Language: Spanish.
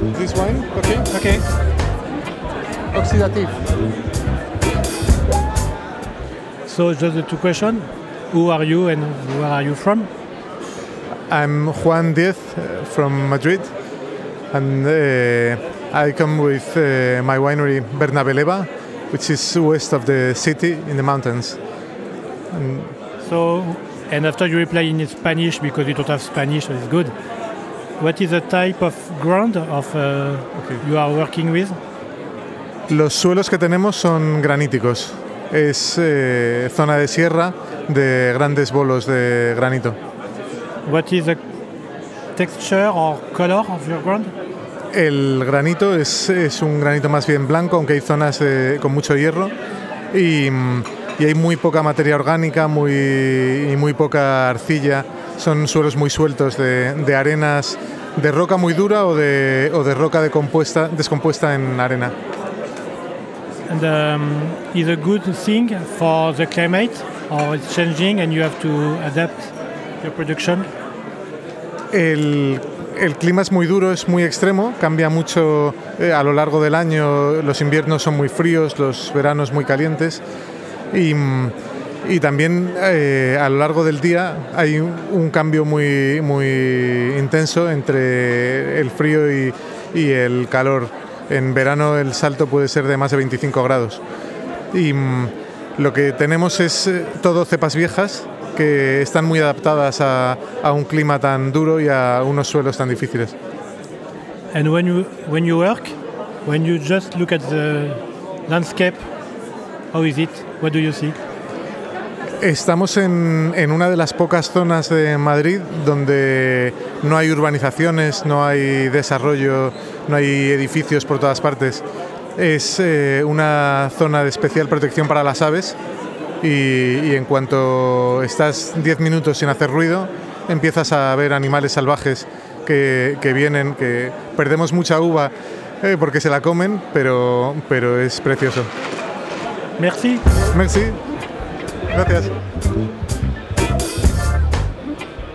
This wine, okay? Okay. Oxidative. So just the two questions. Who are you and where are you from? I'm Juan Diez uh, from Madrid, and uh, I come with uh, my winery Bernabeleva, which is west of the city in the mountains. And So, and after you reply in Spanish because you don't have Spanish, so it's good. What is the type of ground of uh, you are working with? los suelos que tenemos son graníticos. Es eh, zona de sierra de grandes bolos de granito. What is the texture or color of your ground? El granito es, es un granito más bien blanco, aunque hay zonas eh, con mucho hierro y, mm, y hay muy poca materia orgánica muy, y muy poca arcilla. Son suelos muy sueltos de, de arenas de roca muy dura o de, o de roca decompuesta, descompuesta en arena. And um, is a good thing for the climate or it's changing and you have to adapt your production? El, el clima es muy duro, es muy extremo, cambia mucho eh, a lo largo del año. Los inviernos son muy fríos, los veranos muy calientes. Y, mm, y también eh, a lo largo del día hay un, cambio muy, muy intenso entre el frío y, y el calor. En verano el salto puede ser de más de 25 grados. Y mm, lo que tenemos es eh, todo cepas viejas que están muy adaptadas a, a un clima tan duro y a unos suelos tan difíciles. And when you when you work, when you just look at the landscape, how is it? What do you see? Estamos en, en una de las pocas zonas de Madrid donde no hay urbanizaciones, no hay desarrollo, no hay edificios por todas partes. Es eh, una zona de especial protección para las aves y, y en cuanto estás 10 minutos sin hacer ruido, empiezas a ver animales salvajes que, que vienen, que perdemos mucha uva eh, porque se la comen, pero, pero es precioso. Merci. Merci. Gracias.